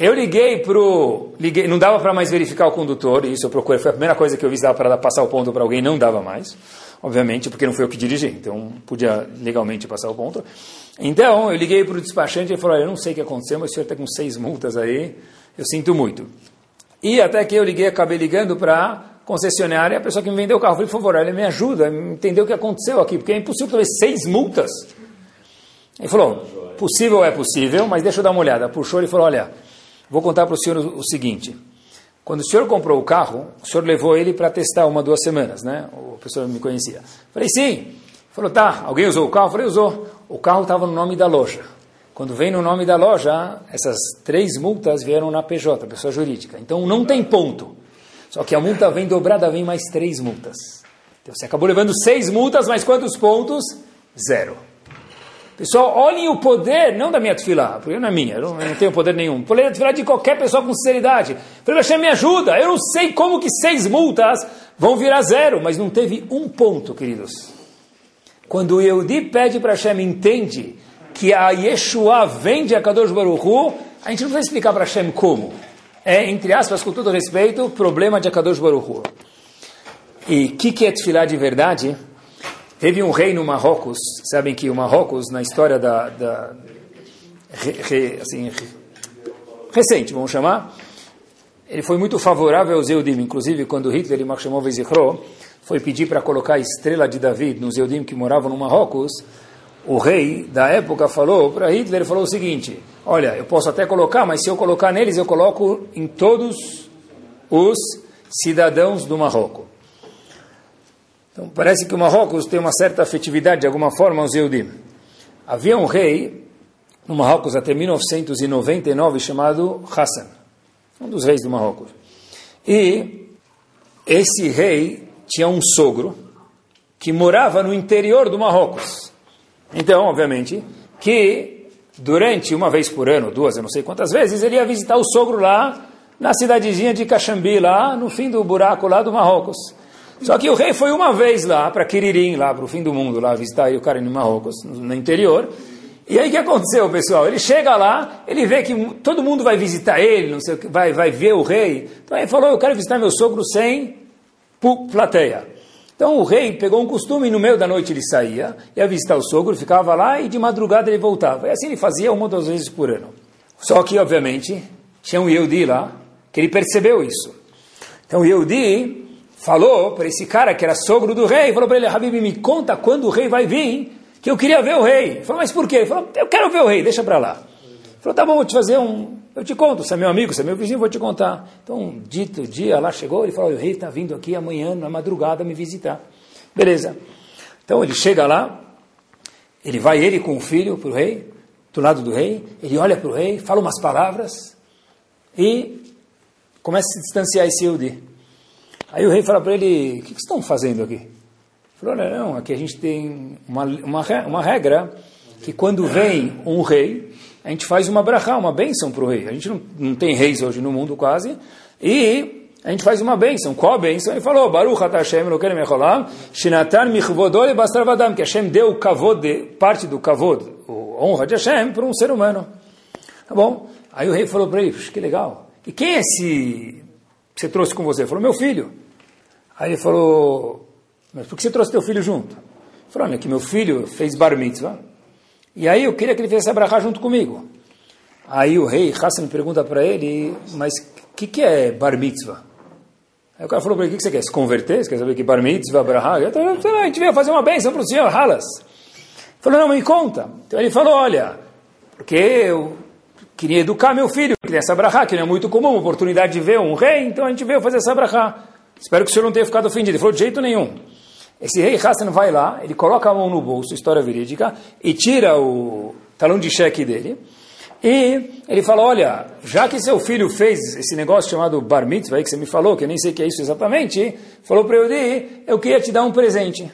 eu liguei pro... Liguei, não dava para mais verificar o condutor, isso eu procurei, foi a primeira coisa que eu vi, dava para passar o ponto para alguém, não dava mais, obviamente, porque não foi eu que dirigi, então podia legalmente passar o ponto. Então, eu liguei para o despachante e falou, eu não sei o que aconteceu, mas o senhor está com seis multas aí, eu sinto muito. E até que eu liguei, acabei ligando para concessionária, a pessoa que me vendeu o carro, falei, por favor, ele me ajuda, me entender o que aconteceu aqui, porque é impossível ter seis multas. Ele falou, possível é possível, mas deixa eu dar uma olhada. Puxou e falou, olha, vou contar para o senhor o, seguinte, quando o senhor comprou o carro, o senhor levou ele para testar uma, duas semanas, né? O pessoa me conhecia. Falei, sim. Falou, tá, alguém usou o carro? Falei, usou. O carro estava no nome da loja. Quando vem no nome da loja, essas três multas vieram na PJ, pessoa jurídica. Então não tem ponto. Só que a multa vem dobrada, vem mais três multas. Então você acabou levando seis multas, mas quantos pontos? Zero. Pessoal, olhem o poder, não da minha tefilá, porque não é minha, eu não, tenho poder nenhum. O poder da tefilá de qualquer pessoa com sinceridade. Falei, Hashem, me ajuda. Eu não sei como que seis multas vão virar zero, mas não teve um ponto, queridos. Quando o Yehudi pede para Hashem, entende que a Yeshua vem de Akadosh Baruch Hu, a gente não vai explicar para Hashem como. É, entre aspas, com todo respeito, problema de Akadosh Baruch Hu. E o que, que é Tfilá de verdade? Teve um rei no Marrocos, sabem que o Marrocos, na história da... da re, re, assim, re, recente, vamos chamar, ele foi muito favorável aos Eudim, inclusive quando Hitler e Marshemov Zichro foi pedir para colocar a estrela de David nos Eudim que moravam no Marrocos, o rei da época falou para Hitler, falou o seguinte, olha, eu posso até colocar, mas se eu colocar neles, eu coloco em todos os cidadãos do Marrocos. Então, parece que o Marrocos tem uma certa afetividade, de alguma forma, aos Eudim. Havia um rei no Marrocos até 1999 chamado Hassan, um dos reis do Marrocos. E esse rei tinha um sogro que morava no interior do Marrocos. Então, obviamente, que durante uma vez por ano, duas, eu não sei quantas vezes, ele ia visitar o sogro lá na cidadezinha de Caxambi, lá no fim do buraco lá do Marrocos. Só que o rei foi uma vez lá para Quiririm, lá para o fim do mundo, lá visitar o cara no Marrocos, no interior. E aí o que aconteceu, pessoal? Ele chega lá, ele vê que todo mundo vai visitar ele, não sei, vai, vai ver o rei. Então ele falou: Eu quero visitar meu sogro sem plateia. Então o rei pegou um costume e no meio da noite ele saía, ia visitar o sogro, ficava lá e de madrugada ele voltava. E assim ele fazia uma ou duas vezes por ano. Só que, obviamente, tinha um Yehudi lá, que ele percebeu isso. Então o Yehudi falou para esse cara que era sogro do rei, falou para ele, Habib, me conta quando o rei vai vir, que eu queria ver o rei. Ele falou, mas por quê? Ele falou, eu quero ver o rei, deixa para lá. Ele falou, tá bom, vou te fazer um, eu te conto, você é meu amigo, você é meu vizinho, vou te contar. Então, dito dia, lá chegou, ele falou, o rei está vindo aqui amanhã, na madrugada, me visitar. Beleza. Então, ele chega lá, ele vai, ele com o filho, para o rei, do lado do rei, ele olha para o rei, fala umas palavras e começa a se distanciar esse Yehudi. Aí o rei fala para ele, o que, que estão fazendo aqui? Ele falou, não, aqui a gente tem uma, uma, uma regra que quando vem um rei, a gente faz uma brachá, uma bênção para o rei. A gente não, não tem reis hoje no mundo quase. E a gente faz uma bênção. Qual a bênção? Ele falou, Baruch Hashem Elokeinu Mecholam, Shinatan Michvodol Bastravadam, que Hashem deu o kavod, parte do kavod, a honra de Hashem, para um ser humano. Tá bom? Aí o rei falou para ele, que legal. E quem é esse que você trouxe com você? Ele falou, meu filho. Aí ele falou, mas por que você trouxe teu filho junto? Ele falou, olha, que meu filho fez bar mitzvah, E aí eu queria que ele fizesse a junto comigo. Aí o rei Hassan pergunta para ele, mas o que, que é bar mitzvah? Aí o cara falou para ele, o que, que você quer? Se converter? Você quer saber que bar mitzvah, falei, a gente veio fazer uma bênção para o senhor, Halas. Ele falou, não, me conta. Então ele falou, olha, porque eu queria educar meu filho, queria essa brachá, que não é muito comum, oportunidade de ver um rei, então a gente veio fazer essa brachá. Espero que o senhor não tenha ficado ofendido. Ele falou, de jeito nenhum. Esse rei Hassan vai lá, ele coloca a mão no bolso, história verídica, e tira o talão de cheque dele. E ele fala, olha, já que seu filho fez esse negócio chamado bar mitzvah, que você me falou, que eu nem sei o que é isso exatamente, falou para eu ir, eu queria te dar um presente.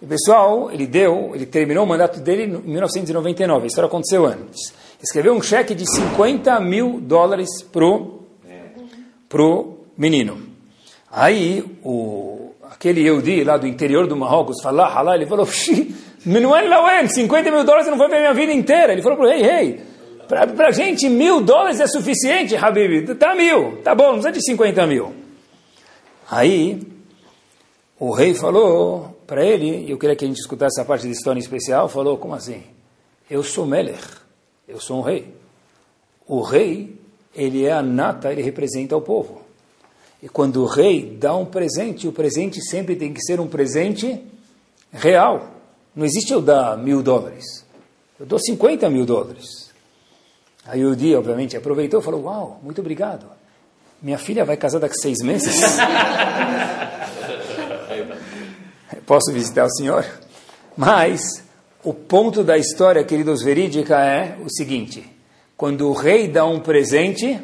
E pessoal, ele deu, ele terminou o mandato dele em 1999, a história aconteceu antes. Escreveu um cheque de 50 mil dólares pro, pro menino. Aí, o, aquele Yehudi lá do interior do Marrocos, fala, halá, ele falou, Minuan Lawen, 50 mil dólares não foi para minha vida inteira. Ele falou para ele, hey, hey, para a gente mil dólares é suficiente, Habib, tá mil, tá bom, não precisa de 50 mil. Aí, o rei falou para ele, e eu queria que a gente escutasse essa parte da história em especial, falou, como assim? Eu sou Melech, eu sou um rei. O rei, ele é a nata, ele representa o povo. E quando o rei dá um presente, o presente sempre tem que ser um presente real. Não existe eu dar mil dólares. Eu dou 50 mil dólares. Aí o dia, obviamente, aproveitou e falou: Uau, muito obrigado. Minha filha vai casar daqui a seis meses. *laughs* Posso visitar o senhor? Mas o ponto da história, queridos verídica, é o seguinte: quando o rei dá um presente,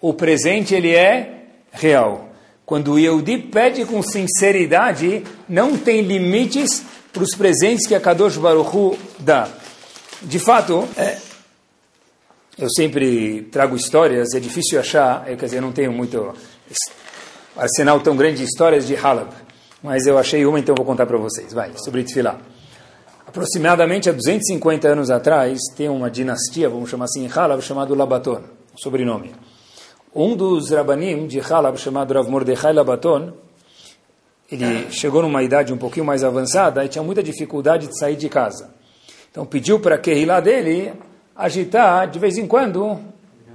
o presente ele é real. Quando o Yehudi pede com sinceridade, não tem limites para os presentes que a Kadosh Baruch Hu dá. De fato, é, eu sempre trago histórias, é difícil achar, eu, quer dizer, eu não tenho muito arsenal tão grande de histórias de Halab, mas eu achei uma, então vou contar para vocês. Vai, sobre Tfilah. Aproximadamente há 250 anos atrás, tem uma dinastia, vamos chamar assim, em Halab, chamado Labaton, sobrenome. Um dos rabanim de Halab, chamado Rav Mordechai Labaton, ele chegou numa idade um pouquinho mais avançada e tinha muita dificuldade de sair de casa. Então pediu para a Kehilá dele agitar de vez em quando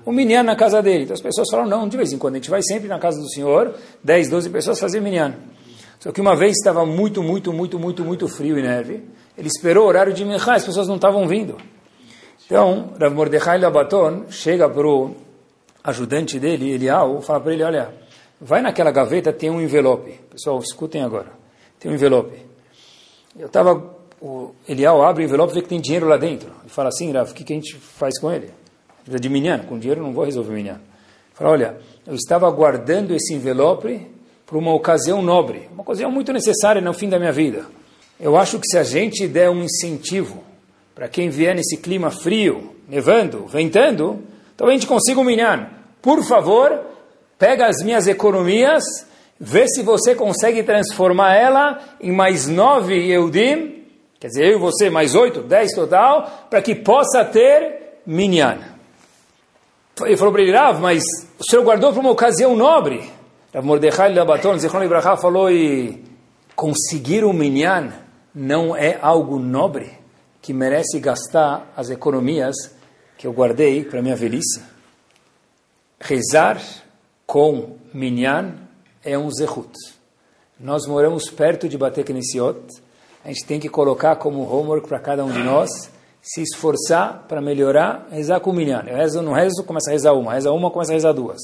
um minyan na casa dele. Então as pessoas falaram, não, de vez em quando, a gente vai sempre na casa do senhor, 10, 12 pessoas fazer minyan. Só que uma vez estava muito, muito, muito, muito, muito frio e neve, ele esperou o horário de minhá, as pessoas não estavam vindo. Então, Rav Mordechai Labaton chega para o ajudante dele, Elial, fala para ele, olha, vai naquela gaveta, tem um envelope. Pessoal, escutem agora. Tem um envelope. Eu estava, o Elial abre o envelope e vê que tem dinheiro lá dentro. E fala assim, Rav, o que, que a gente faz com ele? De minyan, com dinheiro não vou resolver minyan. Fala, olha, eu estava guardando esse envelope para uma ocasião nobre, uma ocasião muito necessária no fim da minha vida. Eu acho que se a gente der um incentivo para quem vier nesse clima frio, nevando, ventando, Talvez a gente consiga um minyan. Por favor, pega as minhas economias, vê se você consegue transformar ela em mais nove Eudim, quer dizer, eu e você mais oito, dez total, para que possa ter minyan. Ele falou para ele, Rav, mas o senhor guardou para uma ocasião nobre. Rav Mordechai Labaton, Zichron Ibrahá, falou, e conseguir um minyan não é algo nobre que merece gastar as economias que eu guardei para minha velhice. Rezar com minyan é um zehut. Nós moramos perto de Bate Knessiot. A gente tem que colocar como homework para cada um de nós se esforçar para melhorar, rezar com minyan. Eu rezo, não rezo, começa a rezar uma. Reza uma, começa a rezar duas.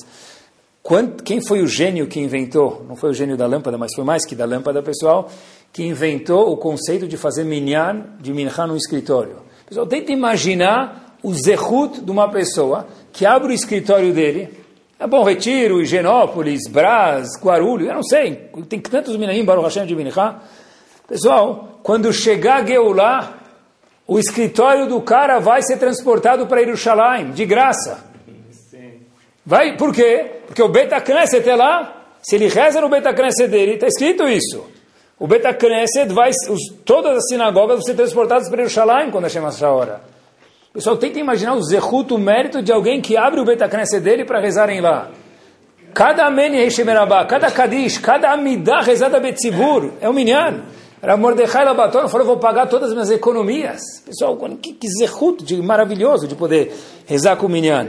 quem foi o gênio que inventou, não foi o gênio da lâmpada, mas foi mais que da lâmpada, pessoal, que inventou o conceito de fazer minyan, de minhá no escritório. Pessoal, tenta imaginar o zehut de uma pessoa que abre o escritório dele, é Bom Retiro, Higienópolis, Brás, Guarulhos, eu não sei, tem tantos minaim, Baruch Hashem de Minchá. Pessoal, quando chegar a Geulah, o escritório do cara vai ser transportado para Jerusalém, de graça. Vai, por quê? Porque o Beta Knesset é lá, se ele reza no Beta Knesset dele, está escrito isso. O Beta Knesset vai, os, todas as sinagogas vão ser transportadas para Jerusalém quando chama essa hora. Pessoal, tenta imaginar o zehut, o mérito de alguém que abre o Betacneset dele para rezarem lá. Cada Ameni Reishemerabá, cada Kadish, cada Amidah rezada Betzibur, é um minyan. Era Mordecai Labaton falou, vou pagar todas as minhas economias. Pessoal, que, que zerruto de maravilhoso de poder rezar com o Minyan.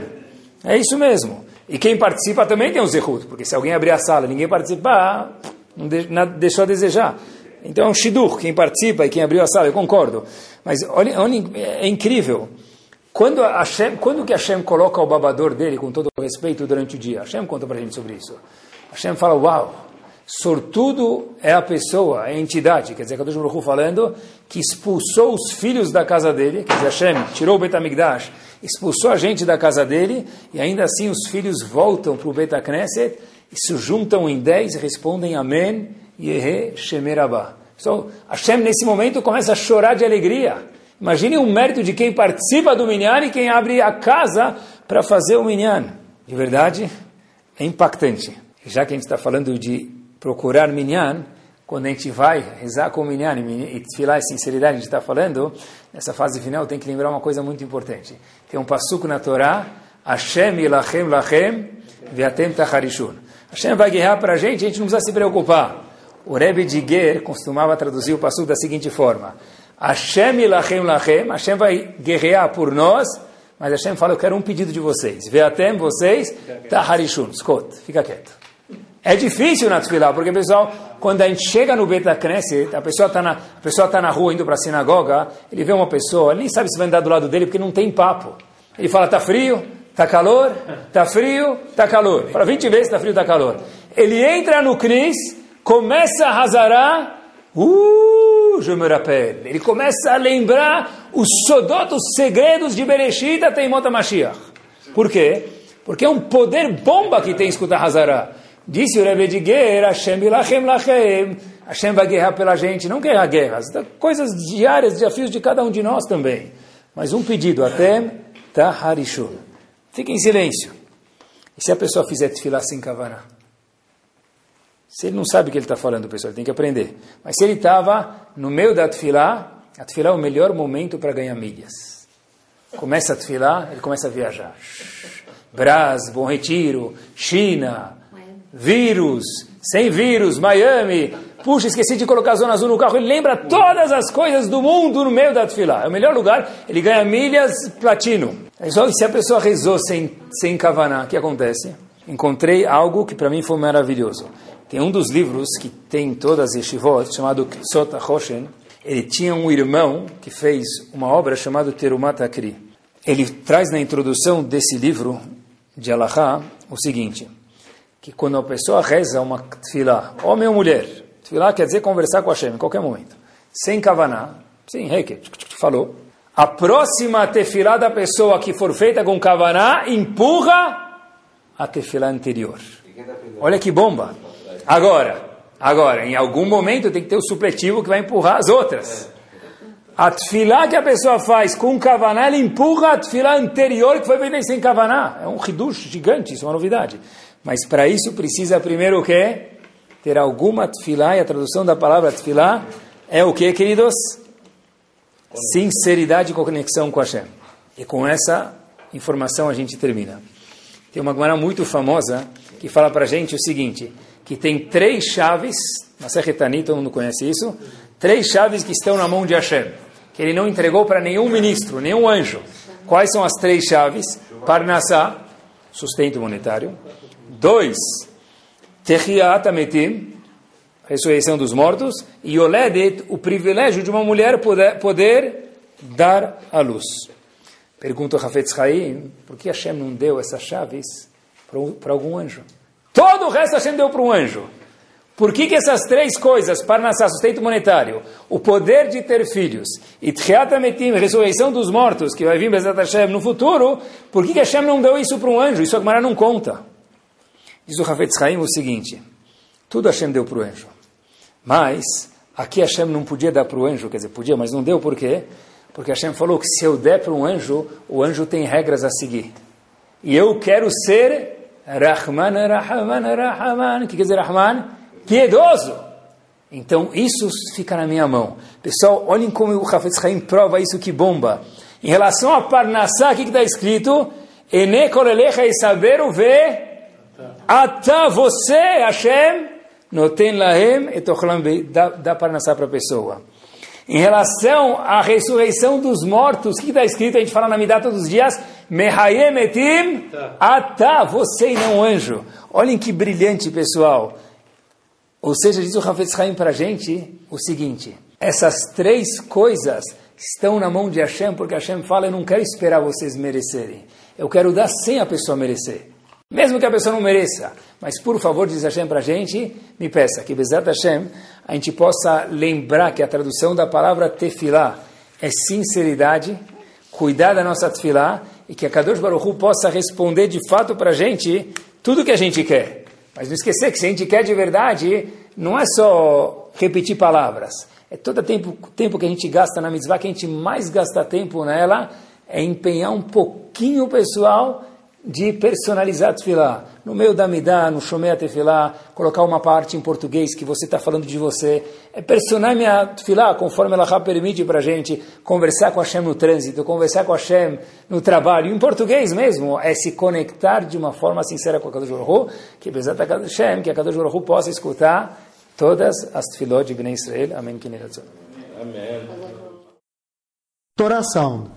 É isso mesmo. E quem participa também tem um zerruto, porque se alguém abrir a sala e ninguém participar, não deixou a desejar. Então é um shidur, quem participa e quem abriu a sala, eu concordo. Mas olha, olha é incrível. Quando, Hashem, quando que Hashem coloca o babador dele, com todo o respeito, durante o dia? Hashem conta para a gente sobre isso. Hashem fala, uau, sortudo é a pessoa, é a entidade, quer dizer, Kadosh Baruch falando, que expulsou os filhos da casa dele, quer dizer, Hashem tirou o Betamigdash, expulsou a gente da casa dele, e ainda assim os filhos voltam para o Betaknesset, e se juntam em dez e respondem Amém, Yehe Shemerabah. Então, Hashem nesse momento começa a chorar de alegria. Imagine o mérito de quem participa do Minyan e quem abre a casa para fazer o Minyan. De verdade, é impactante. Já que a gente está falando de procurar Minyan, quando a gente vai rezar com o Minyan e desfilar a sinceridade, a gente está falando, nessa fase final tem que lembrar uma coisa muito importante. Tem um passuco na Torá, Hashem ilachem lachem ve'atem tacharishun. Hashem vai guerrear para a gente, a gente não precisa se preocupar. O Rebbe de Ger costumava traduzir o passuco da seguinte forma. Hashem ilachem lachem, Hashem vai guerrear por nós, mas Hashem fala, eu quero um pedido de vocês. Veatem, vocês, taharishun, escuta, fica quieto. É difícil na porque, pessoal, quando a gente chega no Beta Knesset, a pessoa está na, tá na rua indo para a sinagoga, ele vê uma pessoa, ele nem sabe se vai andar do lado dele, porque não tem papo. Ele fala, está frio, está calor, está frio, está calor. Fala 20 vezes, está frio, está calor. Ele entra no Cris, começa a razarar, Uh, je me rappelle. Ele começa a lembrar os sodot, os segredos de Bereshit até Imota Mashiach. Por quê? Porque é um poder bomba que tem escutar Hazara. Disse o Rebbe de Guerra, Hashem ilachem lachem. Hashem vai guerrear pela gente, não guerra guerras. Coisas diárias, desafios de cada um de nós também. Mas um pedido, até Taharishun. Fique em silêncio. E se a pessoa fizer tefilá sem kavaná? Se ele não sabe o que ele está falando, pessoal, ele tem que aprender. Mas se ele estava no meio da tefilá, a tefilá é o melhor momento para ganhar milhas. Começa a tefilá, ele começa a viajar. Brás, Bom Retiro, China, vírus, sem vírus, Miami. Puxa, esqueci de colocar a zona azul no carro. Ele lembra todas as coisas do mundo no meio da tefilá. É o melhor lugar, ele ganha milhas platino. Só, se a pessoa rezou sem, sem kavaná, o que acontece? Encontrei algo que para mim foi maravilhoso. Tem um dos livros que tem todas as yeshivot, chamado Ktsot HaChoshen. Ele tinha um irmão que fez uma obra chamada Terumat Akri. Ele traz na introdução desse livro de Alahá o seguinte, que quando a pessoa reza uma tefilá, homem ou mulher, tefilá quer dizer conversar com Hashem em qualquer momento, sem kavaná, sim, reiki, falou, a próxima tefilá da pessoa que for feita com kavaná empurra a tefilá anterior. Olha que bomba! Agora, agora, em algum momento tem que ter o supletivo que vai empurrar as outras. A tefilá que a pessoa faz com kavaná, ela empurra a tefilá anterior que foi feita sem kavaná. É um ridush gigante, isso é uma novidade. Mas para isso precisa primeiro o quê? Ter alguma tefilá, e a tradução da palavra tefilá é o que, queridos? Sinceridade e conexão com Hashem. E com essa informação a gente termina. Tem uma Gemara muito famosa que fala para a gente o seguinte que tem três chaves, na Serretani, todo mundo conhece isso, três chaves que estão na mão de Hashem, que ele não entregou para nenhum ministro, nenhum anjo. Quais são as três chaves? Parnassá, sustento monetário. Dois, Tehiat Ametim, ressurreição dos mortos. E Oledet, o privilégio de uma mulher poder, poder dar a luz. Pergunta o Hafetz Haim, por que Hashem não deu essas chaves para algum anjo? Todo o resto Hashem deu para um anjo. Por que, que essas três coisas, Parnassá, sustento monetário, o poder de ter filhos, e Tchiatametim, ressurreição dos mortos, que vai vir Bezat Hashem no futuro, por que, que Hashem não deu isso para um anjo? Isso a Gemara não conta. Diz o Hafetz Haim o seguinte, tudo Hashem deu para o anjo. Mas, aqui Hashem não podia dar para o anjo, quer dizer, podia, mas não deu por quê? Porque Hashem falou que se eu der para um anjo, o anjo tem regras a seguir. E eu quero ser Rahman, Rahman, Rahman. O que quer dizer Rahman? Piedoso. Então, isso fica na minha mão. Pessoal, olhem como o Hafez Haim prova isso que bomba. Em relação a Parnassá, o que está escrito? Ene kolelecha e saber o vê. Ata você, Hashem, noten lahem et dá, dá para nascer para a pessoa. Em relação à ressurreição dos mortos, o que está escrito? A gente fala na Midah todos os dias, Mehayem etim ata, você e não anjo. Olhem que brilhante, pessoal. Ou seja, diz o Hafez Haim para a gente o seguinte, essas três coisas estão na mão de Hashem, porque Hashem fala, eu não quero esperar vocês merecerem. Eu quero dar sem a pessoa merecer. Mesmo que a pessoa não mereça. Mas, por favor, diz Hashem para a gente, me peça que, Bezat Hashem, a gente possa lembrar que a tradução da palavra tefilá é sinceridade, cuidar da nossa tefilá, e que a Kadosh Baruch Hu possa responder de fato para a gente tudo que a gente quer. Mas não esquecer que se a gente quer de verdade, não é só repetir palavras. É todo tempo, tempo que a gente gasta na mitzvah, que a gente mais gasta tempo nela, é empenhar um pouquinho pessoal de personalizar a tefilá. No meio da midá, no shomei tefilá, colocar uma parte em português que você está falando de você. É personalizar minha tefilá conforme ela permite para a gente conversar com a Hashem no trânsito, conversar com a Hashem no trabalho. Em português mesmo, é se conectar de uma forma sincera com a Kadosh Baruch que apesar da Hashem, que a Kadosh Baruch possa escutar todas as tefilot de Bnei Israel. Amém. Amém. Sound